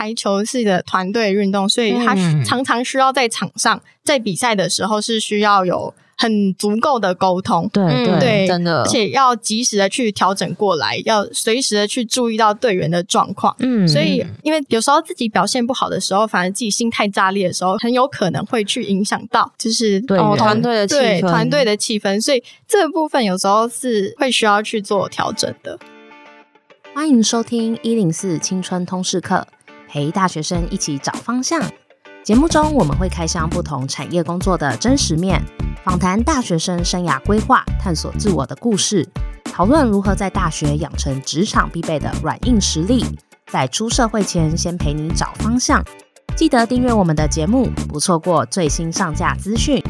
排球是一个团队运动，所以他常常需要在场上，在比赛的时候是需要有。很足够的沟通，对对、嗯、对，真的，而且要及时的去调整过来，要随时的去注意到队员的状况。嗯，所以因为有时候自己表现不好的时候，反而自己心态炸裂的时候，很有可能会去影响到就是对团队的气氛，团队的气氛。所以这个部分有时候是会需要去做调整的。欢迎收听一零四青春通识课，陪大学生一起找方向。节目中我们会开箱不同产业工作的真实面。访谈大学生生涯规划、探索自我的故事，讨论如何在大学养成职场必备的软硬实力，在出社会前先陪你找方向。记得订阅我们的节目，不错过最新上架资讯。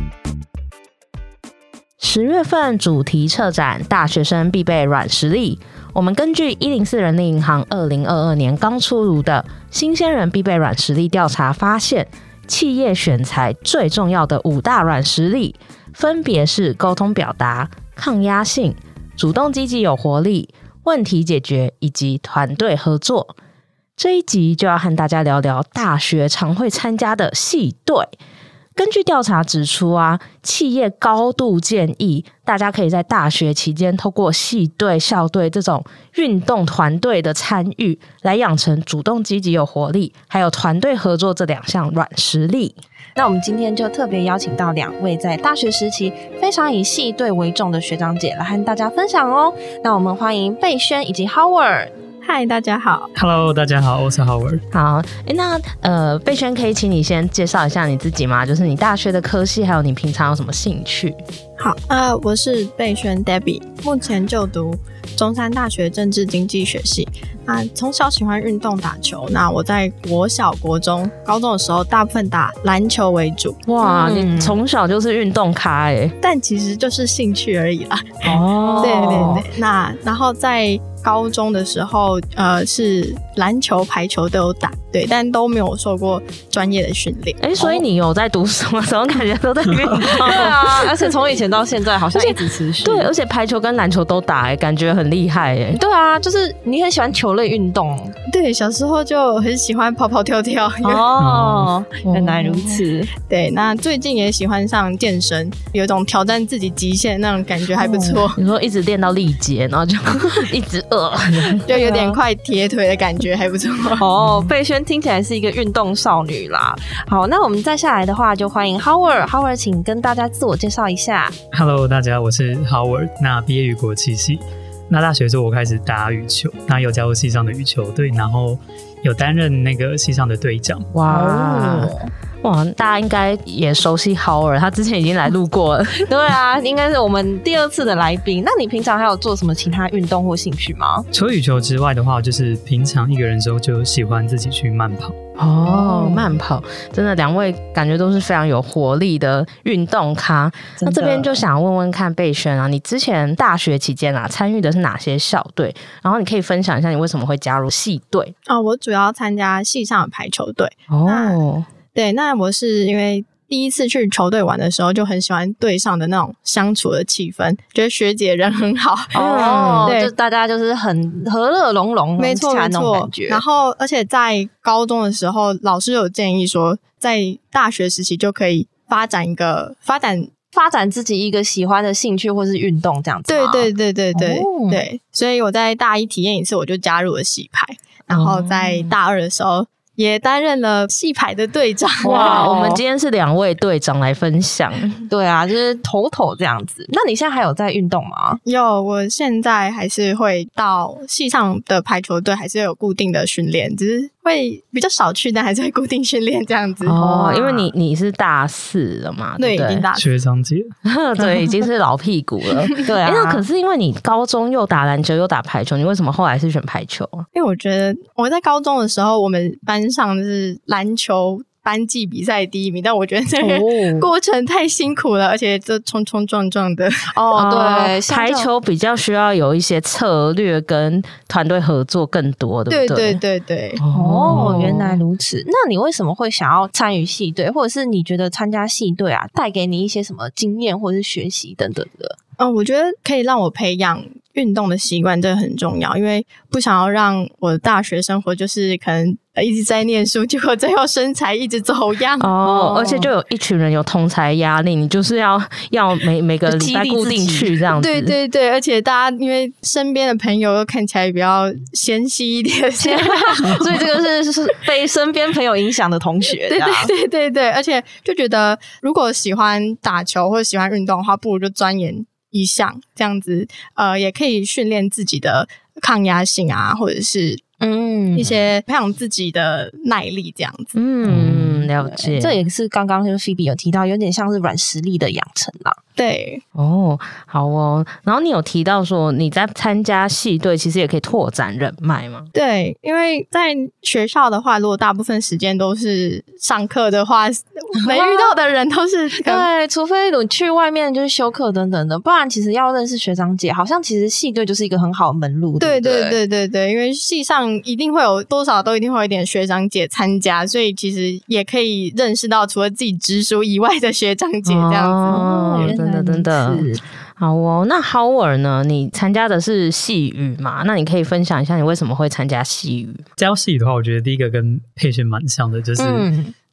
十月份主题策展，大学生必备软实力。我们根据一零四人力银行二零二二年刚出炉的新鲜人必备软实力调查发现，企业选才最重要的五大软实力。分别是沟通表达、抗压性、主动积极有活力、问题解决以及团队合作。这一集就要和大家聊聊大学常会参加的系队。根据调查指出啊，企业高度建议大家可以在大学期间透过系队、校队这种运动团队的参与，来养成主动积极有活力，还有团队合作这两项软实力。那我们今天就特别邀请到两位在大学时期非常以系队为重的学长姐来和大家分享哦。那我们欢迎贝轩以及 Howard。嗨，大家好。Hello，大家好，我是 Howard。好，诶那呃，贝轩可以请你先介绍一下你自己吗？就是你大学的科系，还有你平常有什么兴趣？好，呃，我是贝轩 Debbie，目前就读中山大学政治经济学系。那从小喜欢运动打球，那我在国小、国中、高中的时候，大部分打篮球为主。哇，嗯、你从小就是运动咖诶，但其实就是兴趣而已啦。哦，对对对。那然后在高中的时候，呃，是篮球、排球都有打，对，但都没有受过专业的训练。哎、欸，所以你有在读什么？怎么感觉都在运动？对啊，而且从以前到现在好像一直持续。对，而且排球跟篮球都打，哎，感觉很厉害，哎。对啊，就是你很喜欢球类运动。对，小时候就很喜欢跑跑跳跳。哦，原来如此。对，那最近也喜欢上健身，有一种挑战自己极限那种感觉，还不错。哦、你说一直练到力竭，然后就 一直。呃，就有点快铁腿的感觉，还不错 哦。贝轩听起来是一个运动少女啦。好，那我们再下来的话，就欢迎 Howard。Howard，请跟大家自我介绍一下。Hello，大家，我是 Howard。那毕业于国际系，那大学之后我开始打羽球，那有加入系上的羽球队，然后有担任那个系上的队长。哇。哇，大家应该也熟悉 Howard，他之前已经来录过了。对啊，应该是我们第二次的来宾。那你平常还有做什么其他运动或兴趣吗？除了羽球之外的话，就是平常一个人的时候就喜欢自己去慢跑。哦，慢跑，真的两位感觉都是非常有活力的运动咖。那这边就想问问看贝轩啊，你之前大学期间啊参与的是哪些校队？然后你可以分享一下你为什么会加入系队？哦，我主要参加系上的排球队。哦。对，那我是因为第一次去球队玩的时候，就很喜欢队上的那种相处的气氛，觉得学姐人很好 哦，对，就大家就是很和乐融融，没错没错。然后，而且在高中的时候，老师有建议说，在大学时期就可以发展一个发展发展自己一个喜欢的兴趣或是运动这样子。对对对对对、哦、对，所以我在大一体验一次，我就加入了洗牌，然后在大二的时候。也担任了戏排的队长。哇，我们今天是两位队长来分享。对啊，就是头头这样子。那你现在还有在运动吗？有，我现在还是会到戏上的排球队，还是有固定的训练，只是。会比较少去，但还是会固定训练这样子哦。因为你你是大四了嘛，对，对已经大学长姐，对，已经是老屁股了。对啊，那可是因为你高中又打篮球又打排球，你为什么后来是选排球？因为我觉得我在高中的时候，我们班上是篮球。班级比赛第一名，但我觉得这个 过程太辛苦了，哦、而且这冲冲撞撞的。哦，对，排球比较需要有一些策略跟团队合作更多，对不对？对对对对。哦，原来如此。那你为什么会想要参与系队，或者是你觉得参加系队啊，带给你一些什么经验或者是学习等等的？嗯，我觉得可以让我培养运动的习惯，这个很重要，因为不想要让我的大学生活就是可能一直在念书，结果最后身材一直走样哦。而且就有一群人有同才压力，你就是要要每每个礼拜固定去这样子。对对对，而且大家因为身边的朋友又看起来比较纤细一点，所以这个是是被身边朋友影响的同学。对对对对对，而且就觉得如果喜欢打球或者喜欢运动的话，不如就钻研。一项这样子，呃，也可以训练自己的抗压性啊，或者是嗯一些培养自己的耐力这样子。嗯，了解。这也是刚刚就是菲比有提到，有点像是软实力的养成啦。对哦，好哦。然后你有提到说你在参加系队，其实也可以拓展人脉吗？对，因为在学校的话，如果大部分时间都是上课的话，没遇到的人都是 对，除非你去外面就是休课等等的，不然其实要认识学长姐，好像其实系队就是一个很好的门路。对对对对对对，因为系上一定会有多少都一定会有一点学长姐参加，所以其实也可以认识到除了自己直属以外的学长姐这样子。哦真的真的好哦，那 Howard 呢？你参加的是系羽嘛？那你可以分享一下你为什么会参加系羽？加入系羽的话，我觉得第一个跟佩璇蛮像的，就是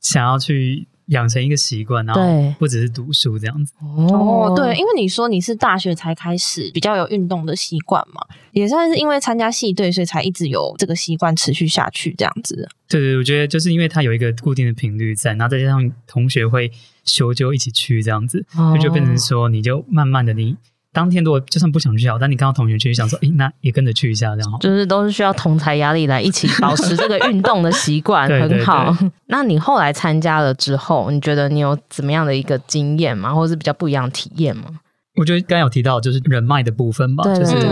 想要去。养成一个习惯，然后不只是读书这样子。哦，对，因为你说你是大学才开始比较有运动的习惯嘛，也算是因为参加系队，所以才一直有这个习惯持续下去这样子。对对，我觉得就是因为它有一个固定的频率在，然后再加上同学会修就一起去这样子，哦、就就变成说你就慢慢的你。当天如果就算不想去好，但你看到同学去，想说，诶，那也跟着去一下，这样好。就是都是需要同侪压力来一起保持这个运动的习惯，对对对，很好。那你后来参加了之后，你觉得你有怎么样的一个经验吗？或者是比较不一样的体验吗？我觉得刚刚有提到就是人脉的部分吧，对对对，就是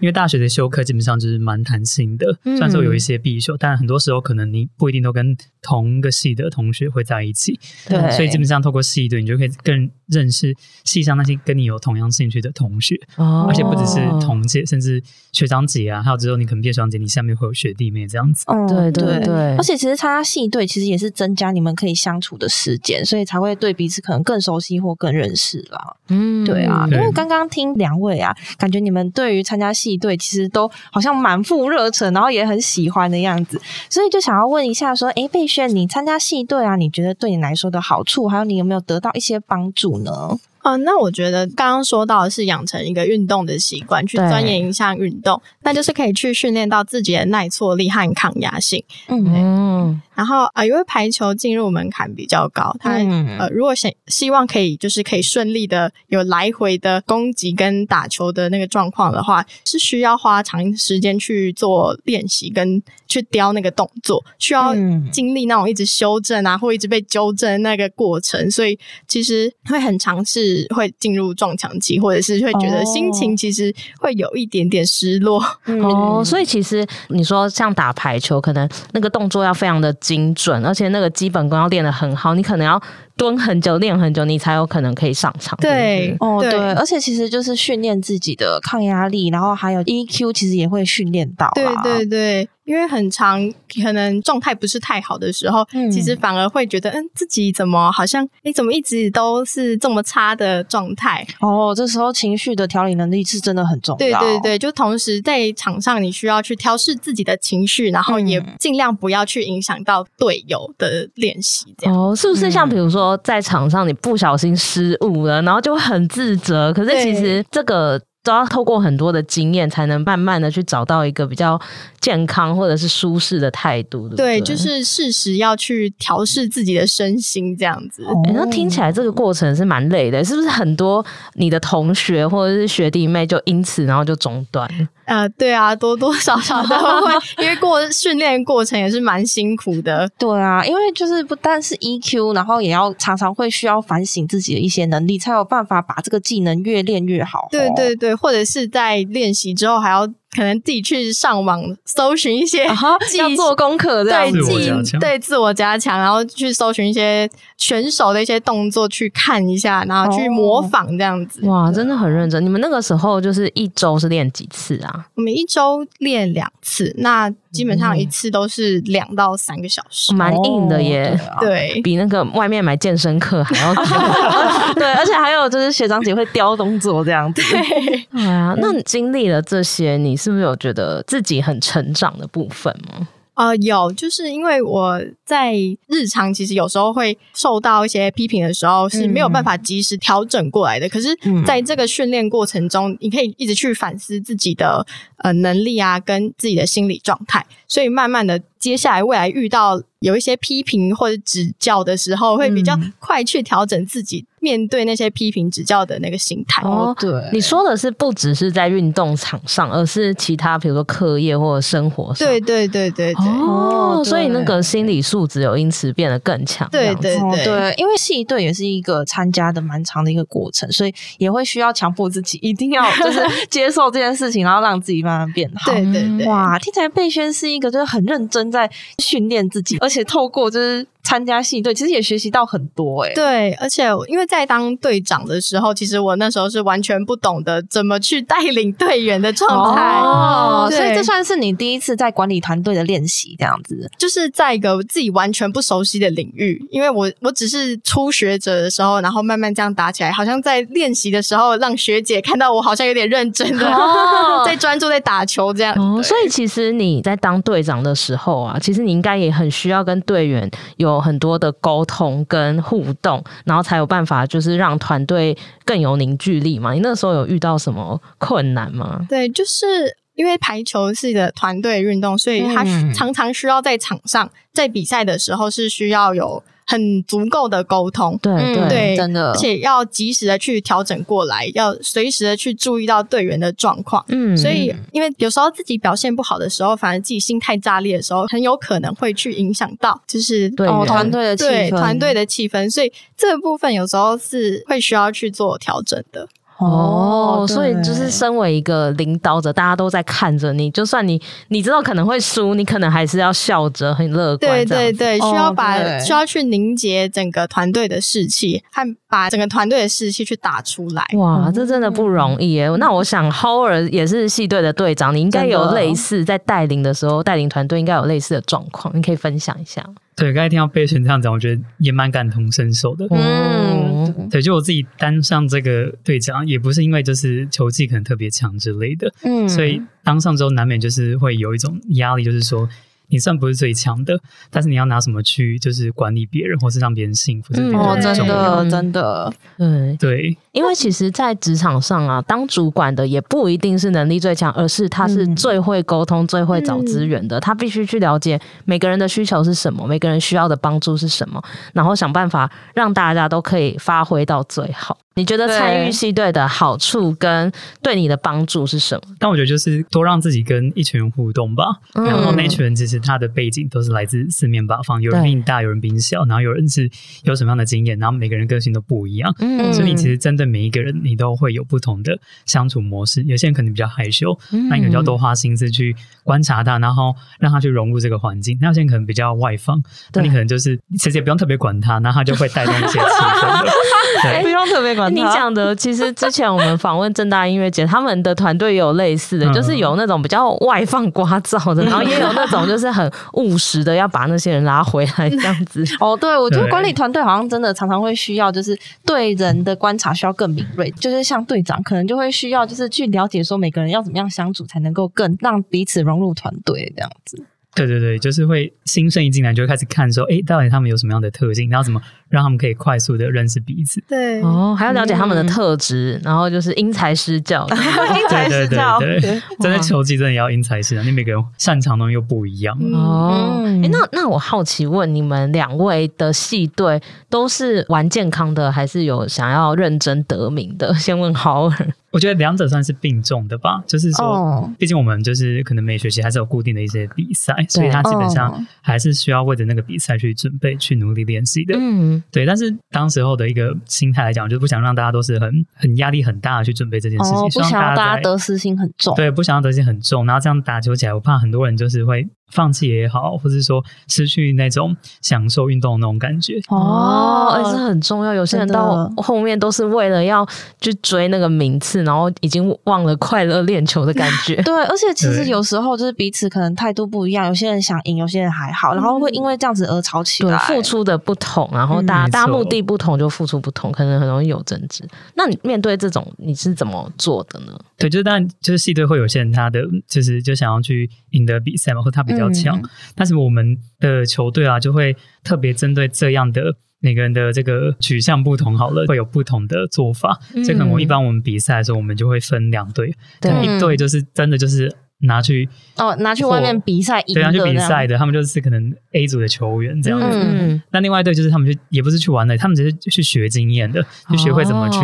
因为大学的修课基本上就是蛮弹性的，虽然说有一些必修，但很多时候可能你不一定都跟同一个系的同学会在一起，对，所以基本上透过系队，你就可以更认识系上那些跟你有同样兴趣的同学，哦，而且不只是同届，甚至学长姐啊，还有之后你可能毕业学长姐，你下面会有学弟妹这样子，嗯，对对对，而且其实参加系队其实也是增加你们可以相处的时间，所以才会对彼此可能更熟悉或更认识啦，嗯，对啊。因为刚刚听两位啊，感觉你们对于参加系队其实都好像满腹热忱，然后也很喜欢的样子，所以就想要问一下，说，诶，佩璇，你参加系队啊，你觉得对你来说的好处，还有你有没有得到一些帮助呢？哦，那我觉得刚刚说到的是养成一个运动的习惯，去钻研一项运动，那就是可以去训练到自己的耐挫力和抗压性。嗯。然后啊、呃，因为排球进入门槛比较高，他呃，如果想希望可以就是可以顺利的有来回的攻击跟打球的那个状况的话，是需要花长时间去做练习跟去雕那个动作，需要经历那种一直修正啊，或一直被纠正那个过程，所以其实会很尝试会进入撞墙期，或者是会觉得心情其实会有一点点失落。哦，嗯、哦，所以其实你说像打排球，可能那个动作要非常的。精准，而且那个基本功要练得很好，你可能要。蹲很久，练很久，你才有可能可以上场。对，哦，对，而且其实就是训练自己的抗压力，然后还有 EQ，其实也会训练到。对对对，因为很长可能状态不是太好的时候，嗯、其实反而会觉得，嗯，自己怎么好像，你怎么一直都是这么差的状态？哦，这时候情绪的调理能力是真的很重要。对对对，就同时在场上，你需要去调试自己的情绪，然后也尽量不要去影响到队友的练习。这样哦，是不是像比如说？在场上你不小心失误了，然后就很自责。可是其实这个都要透过很多的经验，才能慢慢的去找到一个比较健康或者是舒适的态度，对不对？对，就是适时要去调试自己的身心，这样子。欸，那听起来这个过程是蛮累的，是不是？很多你的同学或者是学弟妹就因此然后就中断。呃，对啊，多多少少都会，因为过训练过程也是蛮辛苦的。对啊，因为就是不但是 EQ，然后也要常常会需要反省自己的一些能力，才有办法把这个技能越练越好。对对对，或者是在练习之后还要。可能自己去上网搜寻一些，要做功课，对，自对自我加强，然后去搜寻一些选手的一些动作，去看一下，然后去模仿这样子。哇，真的很认真。你们那个时候就是一周是练几次啊？我们一周练两次。那基本上一次都是两到三个小时，蛮、嗯、硬的耶。哦、对，啊、比那个外面买健身课还要 对，而且还有就是学长姐会雕动作这样子。对啊，那你经历了这些，你是不是有觉得自己很成长的部分吗？呃，有，就是因为我在日常其实有时候会受到一些批评的时候是没有办法及时调整过来的。嗯、可是，在这个训练过程中，你可以一直去反思自己的呃能力啊，跟自己的心理状态，所以慢慢的，接下来未来遇到有一些批评或者指教的时候，会比较快去调整自己。面对那些批评指教的那个心态哦，对，你说的是不只是在运动场上，而是其他，比如说课业或者生活上。对对对对对。哦，所以那个心理素质有因此变得更强。对对对对，因为系队也是一个参加的蛮长的一个过程，所以也会需要强迫自己一定要就是接受这件事情，然后让自己慢慢变好。对对对。哇，听起来贝轩是一个就是很认真在训练自己，而且透过就是。参加戏队其实也学习到很多哎、欸、对，而且因为在当队长的时候，其实我那时候是完全不懂得怎么去带领队员的状态哦，所以这算是你第一次在管理团队的练习，这样子，就是在一个自己完全不熟悉的领域，因为我我只是初学者的时候，然后慢慢这样打起来，好像在练习的时候让学姐看到我好像有点认真的、哦、在专注在打球这样。哦，所以其实你在当队长的时候啊，其实你应该也很需要跟队员有。有很多的沟通跟互动，然后才有办法，就是让团队更有凝聚力嘛。你那时候有遇到什么困难吗？对，就是因为排球是一个团队运动，所以他常常需要在场上，在比赛的时候是需要有。很足够的沟通，对对、嗯、对，真的，而且要及时的去调整过来，要随时的去注意到队员的状况。嗯，所以因为有时候自己表现不好的时候，反而自己心态炸裂的时候，很有可能会去影响到就是团队的气氛，团队的气氛。所以这个部分有时候是会需要去做调整的。哦，所以就是身为一个领导者，大家都在看着你，就算你你知道可能会输，你可能还是要笑着很乐观。对对对，需要把需要去凝结整个团队的士气，和把整个团队的士气去打出来。哇，这真的不容易耶！那我想 Howard 也是系队的队长，你应该有类似在带领的时候带领团队，应该有类似的状况，你可以分享一下。对，刚才听到贝神这样讲，我觉得也蛮感同身受的。嗯，对，就我自己当上这个队长，也不是因为就是球技可能特别强之类的，嗯，所以当上之后难免就是会有一种压力，就是说。你算不是最强的，但是你要拿什么去就是管理别人，或是让别人幸福？嗯，哦，真的，真的，对对。因为其实，在职场上啊，当主管的也不一定是能力最强，而是他是最会沟通、嗯、最会找资源的。他必须去了解每个人的需求是什么，每个人需要的帮助是什么，然后想办法让大家都可以发挥到最好。你觉得参与系队的好处跟对你的帮助是什么？但我觉得就是多让自己跟一群人互动吧。嗯、然后那群人其实他的背景都是来自四面八方，有人比你大，有人比你小，然后有人是有什么样的经验，然后每个人个性都不一样。嗯，所以你其实针对每一个人，你都会有不同的相处模式。有些人可能比较害羞，嗯、那你可能就要多花心思去观察他，然后让他去融入这个环境。那有些人可能比较外放，那你可能就是其实也不用特别管他，然后他就会带动一些气氛。对，不用特别管。你讲的，其实之前我们访问正大音乐节，他们的团队也有类似的，嗯、就是有那种比较外放聒噪的，然后也有那种就是很务实的，要把那些人拉回来这样子。哦，对，我觉得管理团队好像真的常常会需要，就是对人的观察需要更敏锐，就是像队长可能就会需要，就是去了解说每个人要怎么样相处，才能够更让彼此融入团队这样子。对对对，就是会新生一进来就会开始看说，哎，到底他们有什么样的特性，然后怎么让他们可以快速的认识彼此。对，哦，还要了解他们的特质，嗯、然后就是因材施教。因材施教，对真的球技真的要因材施教，你每个人擅长的东西又不一样。哦，哎，那那我好奇问你们两位的系队都是玩健康的，还是有想要认真得名的？先问 Howard。我觉得两者算是并重的吧，就是说，毕竟我们就是可能每学期还是有固定的一些比赛，所以他基本上还是需要为着那个比赛去准备、去努力练习的。嗯，对。但是当时候的一个心态来讲，就是不想让大家都是很很压力很大的去准备这件事情，不想让大家得失心很重。对，不想让得失心很重，然后这样打球起来，我怕很多人就是会放弃也好，或者说失去那种享受运动的那种感觉。哦，而且很重要。有些人到后面都是为了要去追那个名次，然后已经忘了快乐练球的感觉。对，而且其实有时候就是彼此可能态度不一样，有些人想赢，有些人还好，然后会因为这样子而吵起来。对，付出的不同，然后大家、嗯、大家目的不同，就付出不同，可能很容易有争执。那你面对这种，你是怎么做的呢？对，就是当然，就是系队会有些人他的就是就想要去赢得比赛嘛，或他比较强。嗯、但是我们的球队啊，就会特别针对这样的每个人的这个取向不同，好了，会有不同的做法。嗯、所以可能我一般我们比赛的时候，我们就会分两队，对，一队就是真的就是。拿去哦，拿去外面比赛，对，拿去比赛的，他们就是可能 A 组的球员这样子。嗯，那另外一队就是他们就也不是去玩的，他们只是去学经验的，就学会怎么去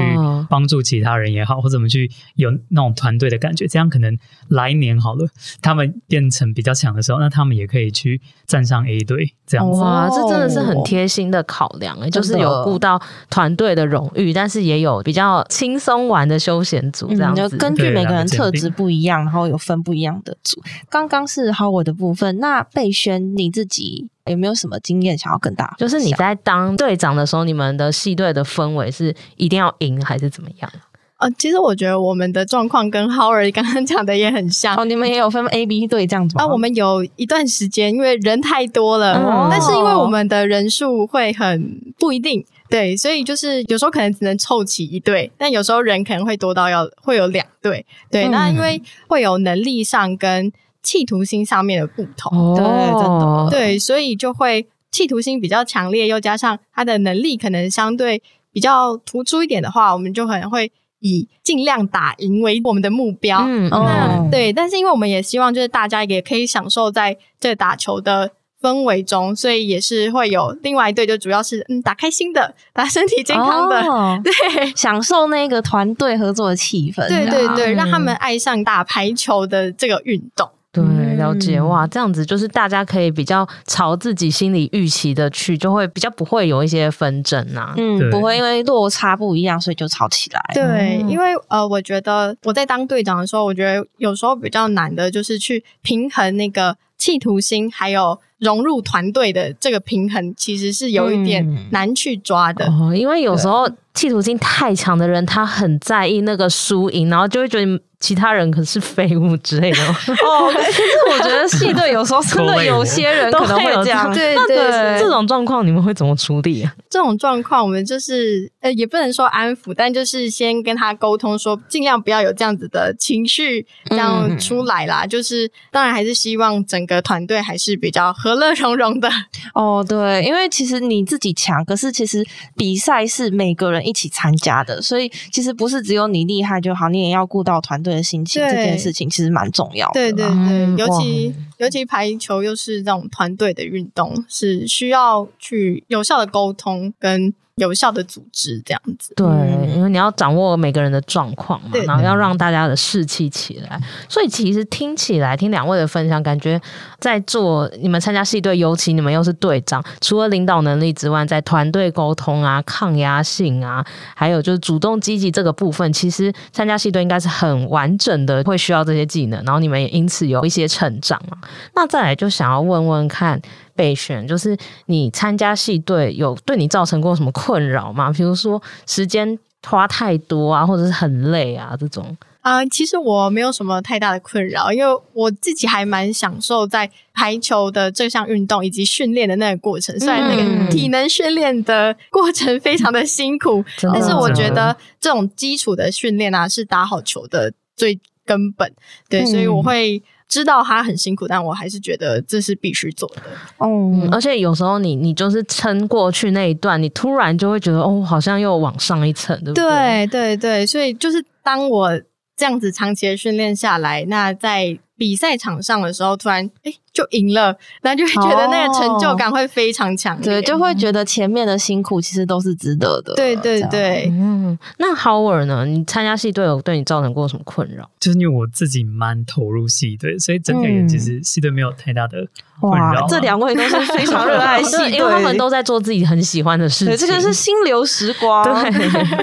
帮助其他人也好，或怎么去有那种团队的感觉。这样可能来年好了，他们变成比较强的时候，那他们也可以去站上 A 队这样子。哇，这真的是很贴心的考量诶，就是有顾到团队的荣誉，但是也有比较轻松玩的休闲组这样子。就根据每个人特质不一样，然后有分不一样。样的组，刚刚是 Howard 的部分。那贝轩你自己有没有什么经验想要跟大家？就是你在当队长的时候，你们的系队的氛围是一定要赢还是怎么样？呃，其实我觉得我们的状况跟 Howard 刚刚讲的也很像。哦，你们也有分 A、B 队这样子吗？啊，我们有一段时间因为人太多了，嗯、但是因为我们的人数会很不一定。对，所以就是有时候可能只能凑齐一队，但有时候人可能会多到要会有两队。对，嗯、那因为会有能力上跟企图心上面的不同，对、哦，真的，对，所以就会企图心比较强烈，又加上他的能力可能相对比较突出一点的话，我们就可能会以尽量打赢为我们的目标。嗯，那、哦、对，但是因为我们也希望就是大家也可以享受在这打球的。氛围中，所以也是会有另外一队，就主要是嗯打开心的，打身体健康的，哦、对，享受那个团队合作的气氛，对对对，嗯、让他们爱上打排球的这个运动。对，了解。哇，这样子就是大家可以比较朝自己心里预期的去，就会比较不会有一些纷争呐、啊，嗯，不会因为落差不一样，所以就吵起来。对，因为呃，我觉得我在当队长的时候，我觉得有时候比较难的就是去平衡那个企图心，还有。融入团队的这个平衡，其实是有一点难去抓的，嗯哦、因为有时候企图心太强的人，他很在意那个输赢，然后就会觉得。其他人可是废物之类的 哦，可是我觉得戏队有时候真的 有些人可能会这样，对对对，这种状况你们会怎么处理啊？这种状况我们就是呃，也不能说安抚，但就是先跟他沟通，说尽量不要有这样子的情绪这样出来啦。嗯、就是当然还是希望整个团队还是比较和乐融融的。哦，对，因为其实你自己强，可是其实比赛是每个人一起参加的，所以其实不是只有你厉害就好，你也要顾到团队的心情，这件事情其实蛮重要的。对对对，嗯、尤其尤其排球又是这种团队的运动，是需要去有效的沟通跟。有效的组织这样子，对，因为你要掌握每个人的状况嘛，然后要让大家的士气起来。所以其实听起来，听两位的分享，感觉在做你们参加戏队，尤其你们又是队长，除了领导能力之外，在团队沟通啊、抗压性啊，还有就是主动积极这个部分，其实参加戏队应该是很完整的，会需要这些技能。然后你们也因此有一些成长嘛。那再来就想要问问看。备选就是你参加系队有对你造成过什么困扰吗？比如说时间花太多啊，或者是很累啊这种。啊、呃，其实我没有什么太大的困扰，因为我自己还蛮享受在排球的这项运动以及训练的那个过程。虽然那个体能训练的过程非常的辛苦，嗯、但是我觉得这种基础的训练啊是打好球的最根本。对，嗯、所以我会。知道他很辛苦，但我还是觉得这是必须做的。嗯，而且有时候你你就是撑过去那一段，你突然就会觉得哦，好像又往上一层，对不对？对对对，所以就是当我这样子长期的训练下来，那在。比赛场上的时候，突然哎就赢了，那就会觉得那个成就感会非常强烈，对，就会觉得前面的辛苦其实都是值得的。对对对，嗯，那 Howard 呢？你参加戏队有对你造成过什么困扰？就是因为我自己蛮投入戏队，所以整体而言其实戏队没有太大的。哇，这两位都是非常热爱戏 队，因为他们都在做自己很喜欢的事情。对，这个是心流时光。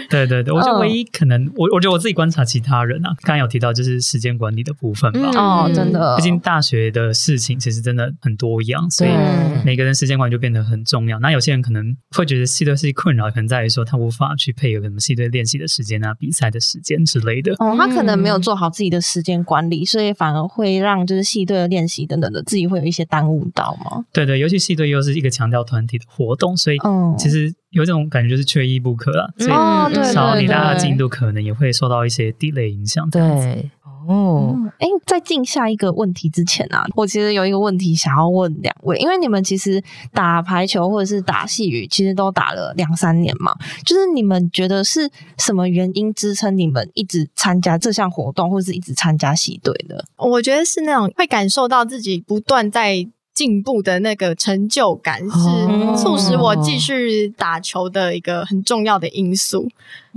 对 对对，我觉得唯一可能，我我觉得我自己观察其他人啊，刚刚有提到就是时间管理的部分吧。哦，错，真的。毕竟大学的事情其实真的很多样，所以每个人时间管理就变得很重要。那有些人可能会觉得系队是困扰，可能在于说他无法去配合什么系队练习的时间啊、比赛的时间之类的。哦，他可能没有做好自己的时间管理，所以反而会让就是系队的练习等等的自己会有一些耽误到嘛？对对，尤其系队又是一个强调团体的活动，所以其实有这种感觉就是缺一不可了。所以少你大家的进度可能也会受到一些 delay 影响。对。哦，哎、嗯，在进下一个问题之前啊，我其实有一个问题想要问两位，因为你们其实打排球或者是打戏语，其实都打了两三年嘛，就是你们觉得是什么原因支撑你们一直参加这项活动，或者是一直参加戏队的？我觉得是那种会感受到自己不断在进步的那个成就感，是促使我继续打球的一个很重要的因素。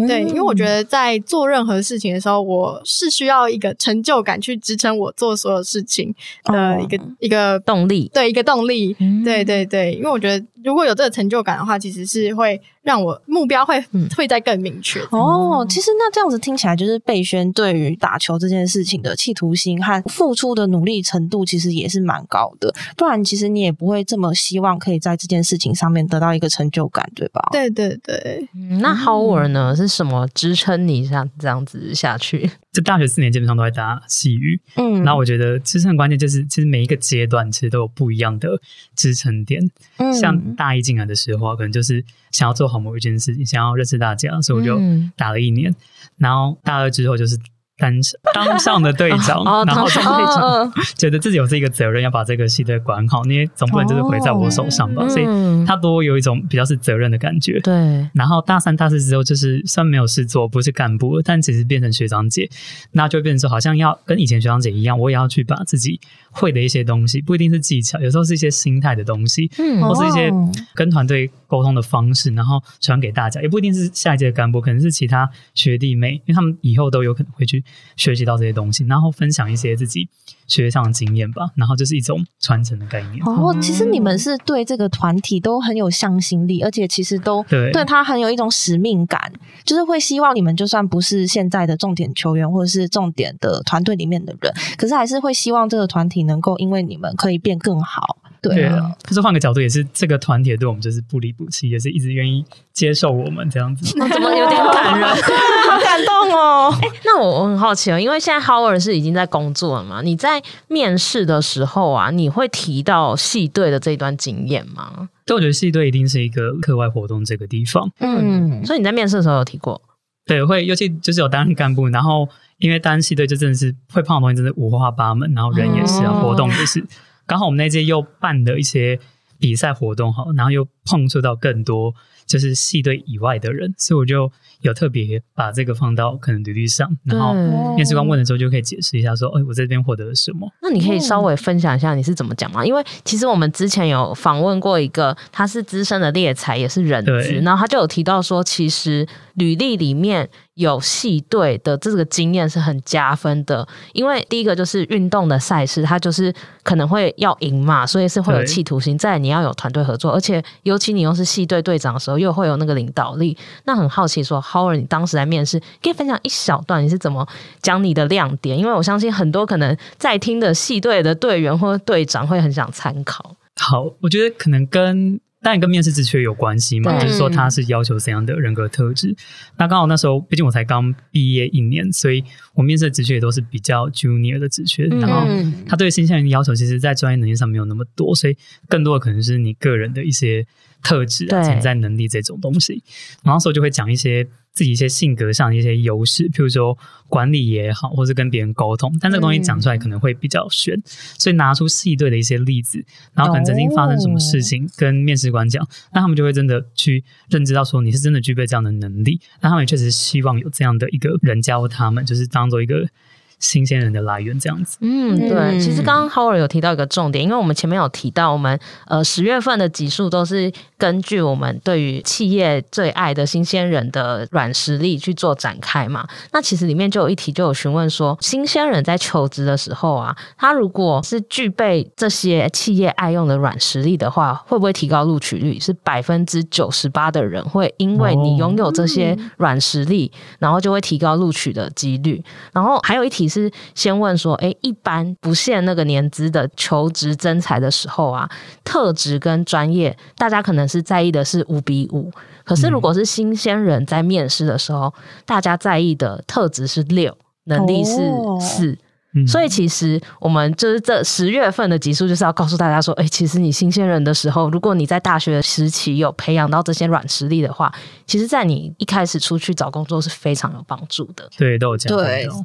对，因为我觉得在做任何事情的时候，我是需要一个成就感去支撑我做所有事情的一个、哦、一个动力。对，一个动力。嗯、对对对，因为我觉得如果有这个成就感的话，其实是会让我目标会、嗯、会再更明确。哦，其实那这样子听起来，就是贝轩对于打球这件事情的企图心和付出的努力程度，其实也是蛮高的。不然，其实你也不会这么希望可以在这件事情上面得到一个成就感，对吧？对对对。嗯、那 Howard 呢？是什么支撑你像这样子下去？就大学四年基本上都在打细语，嗯，那我觉得其实很关键就是，其实每一个阶段其实都有不一样的支撑点。嗯，像大一进来的时候，可能就是想要做好某一件事情，想要认识大家，所以我就打了一年。嗯、然后大二之后就是。当上当上的队长，哦、然后当队长觉得自己有这个责任，要把这个系队管好，因为总不能就是回在我手上吧，哦、所以他多有一种比较是责任的感觉。对、嗯，然后大三、大四之后，就是虽然没有事做，不是干部，但其实变成学长姐，那就变成说，好像要跟以前学长姐一样，我也要去把自己会的一些东西，不一定是技巧，有时候是一些心态的东西，嗯，或是一些跟团队沟通的方式，然后传给大家，也不一定是下一届的干部，可能是其他学弟妹，因为他们以后都有可能会去。学习到这些东西，然后分享一些自己学上的经验吧，然后就是一种传承的概念。哦，其实你们是对这个团体都很有向心力，而且其实都对对他很有一种使命感，就是会希望你们就算不是现在的重点球员或者是重点的团队里面的人，可是还是会希望这个团体能够因为你们可以变更好。对啊，可是换个角度也是，这个团体对我们就是不离不弃，也是一直愿意接受我们这样子。怎么有点感人？好感动哦！哎，那我我很好奇哦，因为现在 Howard 是已经在工作了嘛？你在面试的时候啊，你会提到系队的这一段经验吗？但，我觉得系队一定是一个课外活动这个地方。嗯，所以你在面试的时候有提过？对，会，尤其就是有担任干部，然后因为担任系队就真的是会碰到东西，真的五花八门，然后人也是啊，哦、活动也是。刚好我们那届又办的一些比赛活动哈，然后又碰触到更多就是系队以外的人，所以我就有特别把这个放到可能履历上，然后面试官问的时候就可以解释一下说，哎，我这边获得了什么？那你可以稍微分享一下你是怎么讲吗？因为其实我们之前有访问过一个，他是资深的猎才，也是人资，然后他就有提到说，其实履历里面。有系队的这个经验是很加分的，因为第一个就是运动的赛事，它就是可能会要赢嘛，所以是会有企图心。再你要有团队合作，而且尤其你又是系队队长的时候，又会有那个领导力。那很好奇说，Howard，你当时来面试，可以分享一小段你是怎么讲你的亮点？因为我相信很多可能在听的系队的队员或队长会很想参考。好，我觉得可能跟。当然跟面试职缺有关系嘛，就是说他是要求怎样的人格特质。那刚好那时候，毕竟我才刚毕业一年，所以我面试的职缺也都是比较 junior 的职缺。然后他对新鲜人的要求，其实在专业能力上没有那么多，所以更多的可能是你个人的一些特质、潜在能力这种东西。然后那时候就会讲一些。自己一些性格上的一些优势，譬如说管理也好，或是跟别人沟通，但这个东西讲出来可能会比较悬，嗯、所以拿出细对的一些例子，然后可能曾经发生什么事情，哦、跟面试官讲，那他们就会真的去认知到说你是真的具备这样的能力，那他们也确实希望有这样的一个人教他们，就是当做一个。新鲜人的来源这样子，嗯，对。其实刚刚 Howard 有提到一个重点，因为我们前面有提到，我们呃十月份的集数都是根据我们对于企业最爱的新鲜人的软实力去做展开嘛。那其实里面就有一题，就有询问说，新鲜人在求职的时候啊，他如果是具备这些企业爱用的软实力的话，会不会提高录取率？是百分之九十八的人会因为你拥有这些软实力，然后就会提高录取的几率。然后还有一题。题是先问说，哎，一般不限那个年资的求职征才的时候啊，特质跟专业，大家可能是在意的是五比五。可是如果是新鲜人在面试的时候，嗯、大家在意的特质是六，能力是四。哦所以其实我们就是这十月份的集数，就是要告诉大家说，哎、欸，其实你新鲜人的时候，如果你在大学时期有培养到这些软实力的话，其实，在你一开始出去找工作是非常有帮助的。对，都有这样。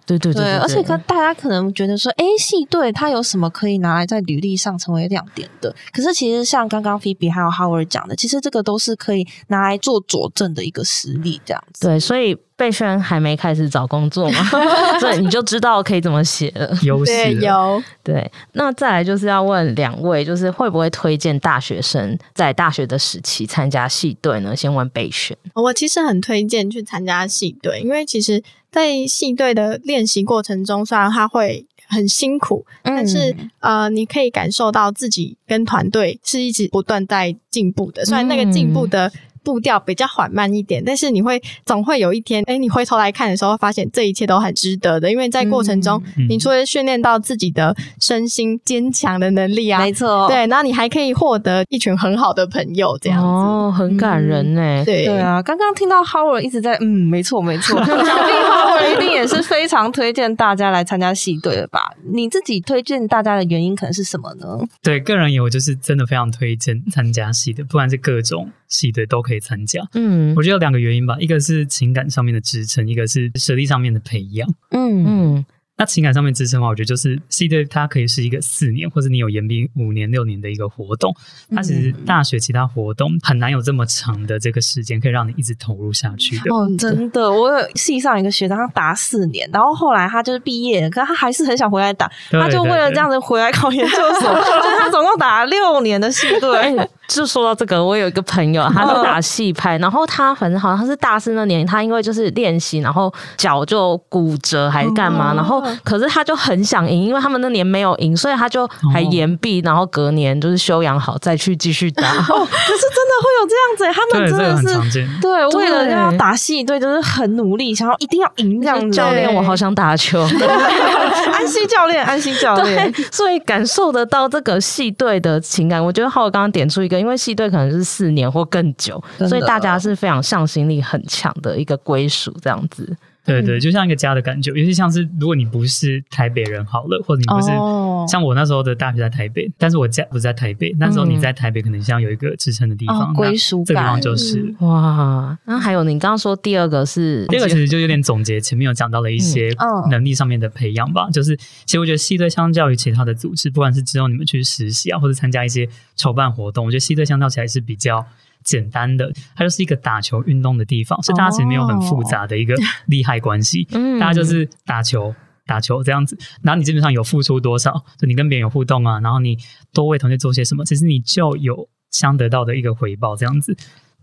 对，对，对，对，而且跟大家可能觉得说，哎、欸，系队它有什么可以拿来在履历上成为亮点的？可是其实像刚刚 Phoebe 还有 Howard 讲的，其实这个都是可以拿来做佐证的一个实力，这样子。对，所以。贝轩还没开始找工作嘛，所以你就知道可以怎么写了。有对有对，那再来就是要问两位，就是会不会推荐大学生在大学的时期参加系队呢？先问贝轩。我其实很推荐去参加系队，因为其实，在系队的练习过程中，虽然他会很辛苦，嗯、但是呃，你可以感受到自己跟团队是一直不断在进步的。虽然那个进步的。步调比较缓慢一点，但是你会总会有一天，哎，你回头来看的时候，发现这一切都很值得的，因为在过程中，嗯、你除了训练到自己的身心坚强的能力啊，没错，对，然后你还可以获得一群很好的朋友，这样子，哦，很感人呢、嗯。对。对啊，刚刚听到 Howard 一直在，嗯，没错没错，一定也是非常推荐大家来参加戏队的吧？你自己推荐大家的原因可能是什么呢？对，个人有就是真的非常推荐参加戏队，不管是各种戏队都可以。可以参加，嗯，我觉得有两个原因吧，一个是情感上面的支撑，一个是实力上面的培养，嗯嗯。那情感上面支撑的话，我觉得就是系队它可以是一个四年，或者你有延毕五年、六年的一个活动。它其实大学其他活动很难有这么长的这个时间，可以让你一直投入下去的。哦，真的，我有系上一个学长，他打四年，然后后来他就是毕业了，可是他还是很想回来打，他就为了这样子回来考研究所，所以他总共打了六年的系队。就说到这个，我有一个朋友，他是打戏拍，然后他反正好像他是大四那年，他因为就是练习，然后脚就骨折还是干嘛，然后。可是他就很想赢，因为他们那年没有赢，所以他就还延毕，然后隔年就是休养好再去继续打。哦，可是真的会有这样子，他们真的是对，对，为了要打戏队，就是很努力，想要一定要赢这样子。教练，我好想打球。安西教练，安西教练，所以感受得到这个系队的情感。我觉得浩刚刚点出一个，因为系队可能是四年或更久，所以大家是非常向心力很强的一个归属，这样子。对对，就像一个家的感觉，尤其像是如果你不是台北人好了，或者你不是、哦、像我那时候的大学在台北，但是我家不在台北，那时候你在台北可能像有一个支撑的地方，归属感，这个地方就是哇。那还有你刚刚说第二个是，第二个其实就有点总结前面有讲到了一些能力上面的培养吧，嗯哦、就是其实我觉得系队相较于其他的组织，不管是之后你们去实习啊，或者参加一些筹办活动，我觉得系队相较起来是比较。简单的，它就是一个打球运动的地方，所以大家其实没有很复杂的一个利害关系，哦、大家就是打球打球这样子。然后你基本上有付出多少，就你跟别人有互动啊，然后你多为同学做些什么，其实你就有相得到的一个回报这样子。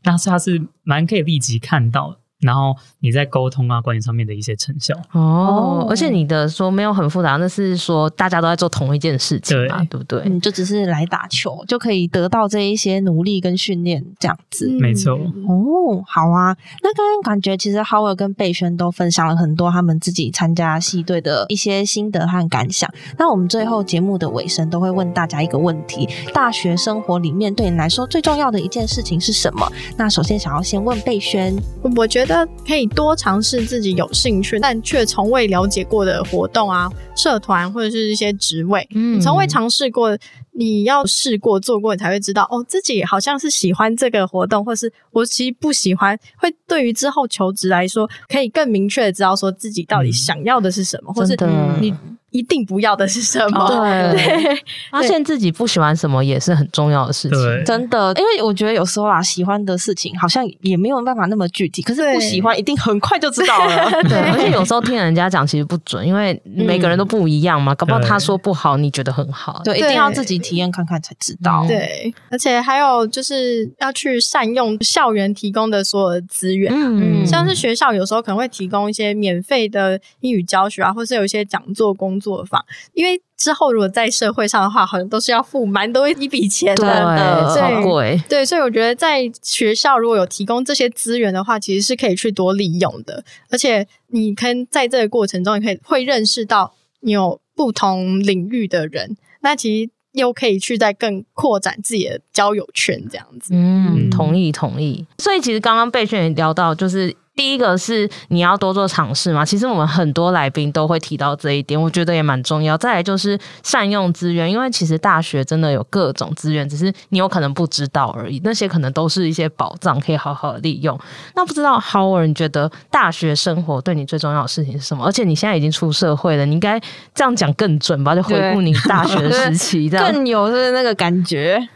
但是它是蛮可以立即看到的。然后你在沟通啊、管理上面的一些成效哦，而且你的说没有很复杂，那是说大家都在做同一件事情嘛，对，对不对？你就只是来打球，就可以得到这一些努力跟训练这样子，没错。哦，好啊。那刚刚感觉其实 Howard 跟贝轩都分享了很多他们自己参加系队的一些心得和感想。那我们最后节目的尾声都会问大家一个问题：大学生活里面对你来说最重要的一件事情是什么？那首先想要先问贝轩，我觉得。可以多尝试自己有兴趣但却从未了解过的活动啊、社团或者是一些职位。嗯，你从未尝试过，你要试过做过，你才会知道哦，自己好像是喜欢这个活动，或是我其实不喜欢。会对于之后求职来说，可以更明确的知道说自己到底想要的是什么，嗯、或是你。一定不要的是什么？对，发现自己不喜欢什么也是很重要的事情。对，真的，因为我觉得有时候啊，喜欢的事情好像也没有办法那么具体，可是不喜欢一定很快就知道了。对，而且有时候听人家讲其实不准，因为每个人都不一样嘛。搞不好他说不好，你觉得很好。对，一定要自己体验看看才知道。对，而且还有就是要去善用校园提供的所有的资源。嗯，像是学校有时候可能会提供一些免费的英语教学啊，或是有一些讲座工工作坊，因为之后如果在社会上的话，好像都是要付蛮多一笔钱的，对。对，所以我觉得在学校如果有提供这些资源的话，其实是可以去多利用的，而且你可以在这个过程中，你可以会认识到你有不同领域的人，那其实。又可以去再更扩展自己的交友圈，这样子。嗯，同意同意。所以其实刚刚贝萱也聊到，就是。第一个是你要多做尝试嘛，其实我们很多来宾都会提到这一点，我觉得也蛮重要。再来就是善用资源，因为其实大学真的有各种资源，只是你有可能不知道而已。那些可能都是一些宝藏，可以好好利用。那不知道 Howard，你觉得大学生活对你最重要的事情是什么？而且你现在已经出社会了，你应该这样讲更准吧？就回顾你大学时期，这样 更有是那个感觉。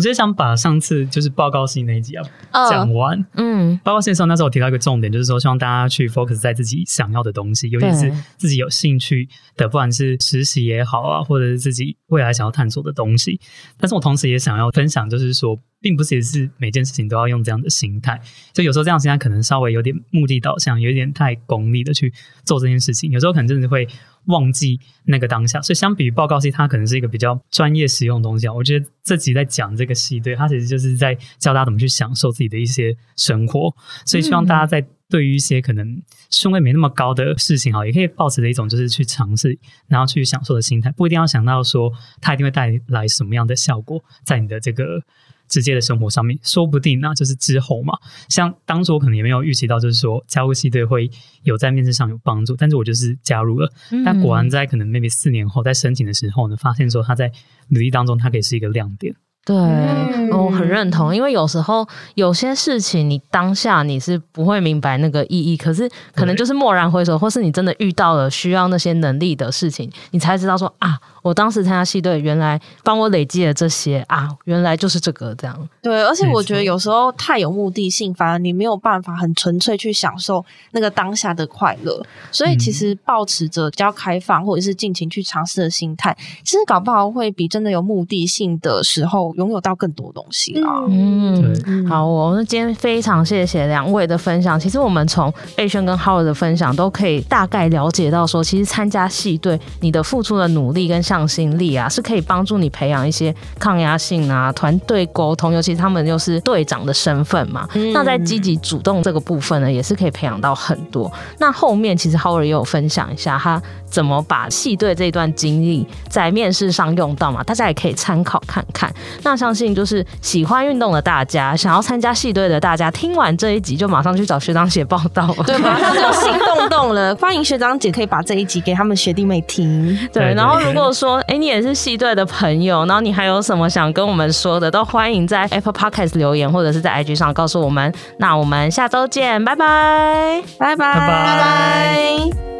我只想把上次就是报告性那一集啊讲完。嗯，报告性的时候，那时候我提到一个重点，就是说希望大家去 focus 在自己想要的东西，尤其是自己有兴趣的，不管是实习也好啊，或者是自己未来想要探索的东西。但是我同时也想要分享，就是说，并不是也是每件事情都要用这样的心态。就有时候这样的心态可能稍微有点目的导向，有点太功利的去做这件事情。有时候可能真的会。忘记那个当下，所以相比于报告系，它可能是一个比较专业实用的东西啊。我觉得这集在讲这个系，对，它其实就是在教大家怎么去享受自己的一些生活。所以希望大家在对于一些可能顺位没那么高的事情，哈，也可以抱持的一种就是去尝试，然后去享受的心态，不一定要想到说它一定会带来什么样的效果在你的这个。直接的生活上面，说不定那就是之后嘛。像当初我可能也没有预期到，就是说加入系队会有在面试上有帮助，但是我就是加入了。嗯、但果然在可能 maybe 四年后在申请的时候呢，发现说他在履历当中，它可以是一个亮点。对，嗯、我很认同，因为有时候有些事情你当下你是不会明白那个意义，可是可能就是蓦然回首，或是你真的遇到了需要那些能力的事情，你才知道说啊。我当时参加戏队，原来帮我累积了这些啊，原来就是这个这样。对，而且我觉得有时候太有目的性，反而你没有办法很纯粹去享受那个当下的快乐。所以其实保持着比较开放或者是尽情去尝试的心态，其实搞不好会比真的有目的性的时候拥有到更多东西啊。嗯，对好，我们今天非常谢谢两位的分享。其实我们从贝轩跟 Howard 的分享都可以大概了解到，说其实参加戏队，你的付出的努力跟向心力啊，是可以帮助你培养一些抗压性啊，团队沟通，尤其他们又是队长的身份嘛。嗯、那在积极主动这个部分呢，也是可以培养到很多。那后面其实 Howard 也有分享一下他怎么把系队这一段经历在面试上用到嘛，大家也可以参考看看。那相信就是喜欢运动的大家，想要参加系队的大家，听完这一集就马上去找学长姐报道，对，马上就心动动了。欢迎学长姐可以把这一集给他们学弟妹听。对，然后如果说哎。你也是系队的朋友，然后你还有什么想跟我们说的，都欢迎在 Apple Podcast 留言，或者是在 IG 上告诉我们。那我们下周见，拜拜，拜拜，拜拜。